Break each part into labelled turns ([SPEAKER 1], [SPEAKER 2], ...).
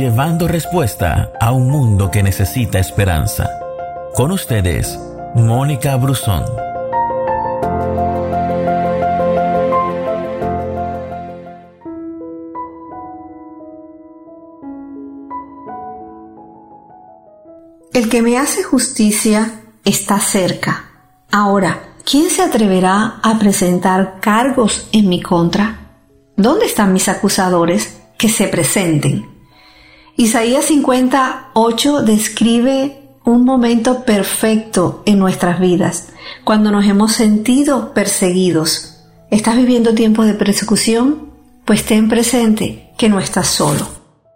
[SPEAKER 1] llevando respuesta a un mundo que necesita esperanza. Con ustedes, Mónica Brusón.
[SPEAKER 2] El que me hace justicia está cerca. Ahora, ¿quién se atreverá a presentar cargos en mi contra? ¿Dónde están mis acusadores? Que se presenten. Isaías 58 describe un momento perfecto en nuestras vidas, cuando nos hemos sentido perseguidos. ¿Estás viviendo tiempos de persecución? Pues ten presente que no estás solo.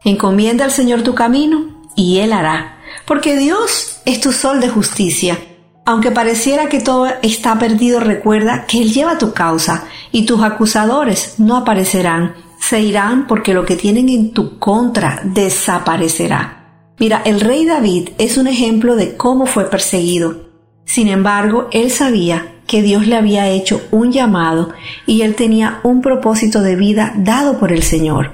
[SPEAKER 2] Encomienda al Señor tu camino y Él hará porque Dios es tu sol de justicia. Aunque pareciera que todo está perdido, recuerda que Él lleva tu causa y tus acusadores no aparecerán, se irán porque lo que tienen en tu contra desaparecerá. Mira, el rey David es un ejemplo de cómo fue perseguido. Sin embargo, él sabía que Dios le había hecho un llamado y él tenía un propósito de vida dado por el Señor.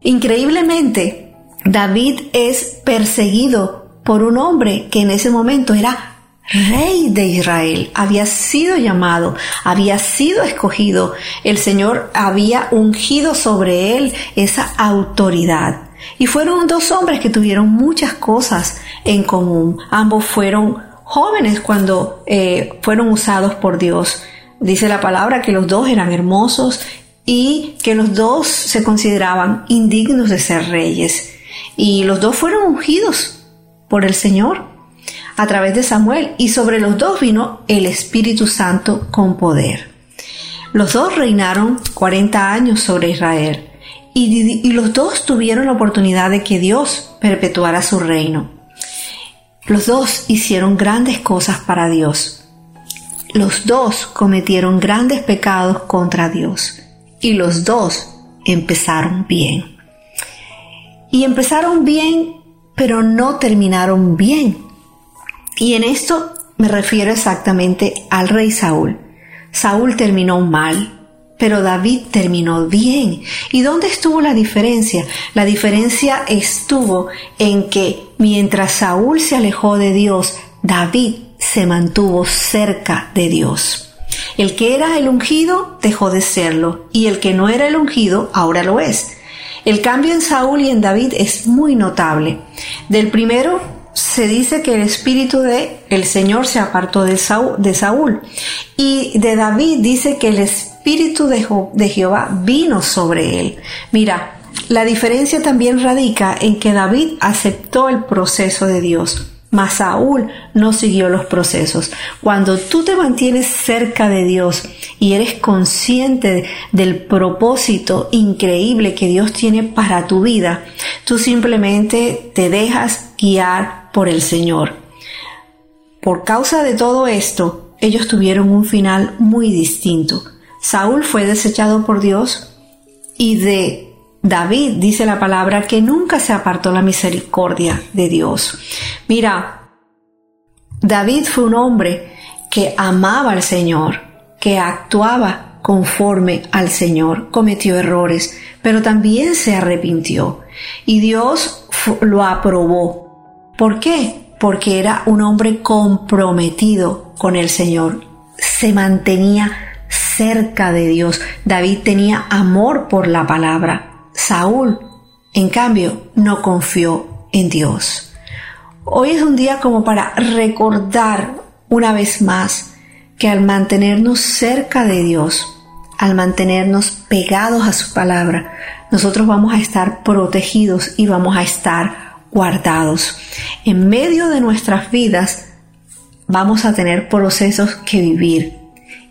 [SPEAKER 2] Increíblemente, David es perseguido por un hombre que en ese momento era rey de Israel, había sido llamado, había sido escogido, el Señor había ungido sobre él esa autoridad. Y fueron dos hombres que tuvieron muchas cosas en común. Ambos fueron jóvenes cuando eh, fueron usados por Dios. Dice la palabra que los dos eran hermosos y que los dos se consideraban indignos de ser reyes. Y los dos fueron ungidos por el Señor a través de Samuel y sobre los dos vino el Espíritu Santo con poder. Los dos reinaron 40 años sobre Israel y, los dos tuvieron la oportunidad de que Dios perpetuara su reino. Los dos hicieron grandes cosas para Dios. Los dos cometieron grandes pecados contra Dios y los dos empezaron bien. Y empezaron bien pero no terminaron bien. Y en esto me refiero exactamente al rey Saúl. Saúl terminó mal, pero David terminó bien. ¿Y dónde estuvo la diferencia? La diferencia estuvo en que mientras Saúl se alejó de Dios, David se mantuvo cerca de Dios. El que era el ungido dejó de serlo y el que no era el ungido ahora lo es. El cambio en Saúl y en David es muy notable. Del primero se dice que el espíritu de el Señor se apartó de Saúl, y de David dice que el espíritu de Jehová vino sobre él. Mira, la diferencia también radica en que David aceptó el proceso de Dios mas Saúl no siguió los procesos. Cuando tú te mantienes cerca de Dios y eres consciente del propósito increíble que Dios tiene para tu vida, tú simplemente te dejas guiar por el Señor. Por causa de todo esto, ellos tuvieron un final muy distinto. Saúl fue desechado por Dios y de David dice la palabra que nunca se apartó la misericordia de Dios. Mira, David fue un hombre que amaba al Señor, que actuaba conforme al Señor, cometió errores, pero también se arrepintió y Dios lo aprobó. ¿Por qué? Porque era un hombre comprometido con el Señor, se mantenía cerca de Dios. David tenía amor por la palabra. Saúl, en cambio, no confió en Dios. Hoy es un día como para recordar una vez más que al mantenernos cerca de Dios, al mantenernos pegados a su palabra, nosotros vamos a estar protegidos y vamos a estar guardados. En medio de nuestras vidas vamos a tener procesos que vivir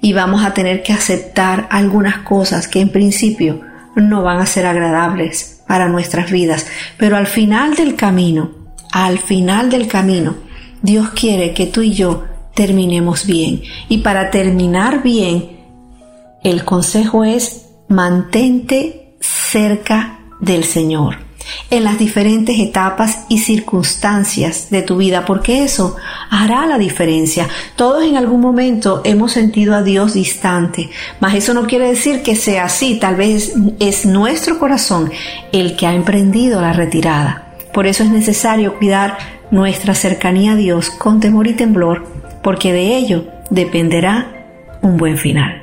[SPEAKER 2] y vamos a tener que aceptar algunas cosas que en principio no van a ser agradables para nuestras vidas, pero al final del camino, al final del camino, Dios quiere que tú y yo terminemos bien. Y para terminar bien, el consejo es mantente cerca del Señor. En las diferentes etapas y circunstancias de tu vida, porque eso hará la diferencia. Todos en algún momento hemos sentido a Dios distante, mas eso no quiere decir que sea así, tal vez es nuestro corazón el que ha emprendido la retirada. Por eso es necesario cuidar nuestra cercanía a Dios con temor y temblor, porque de ello dependerá un buen final.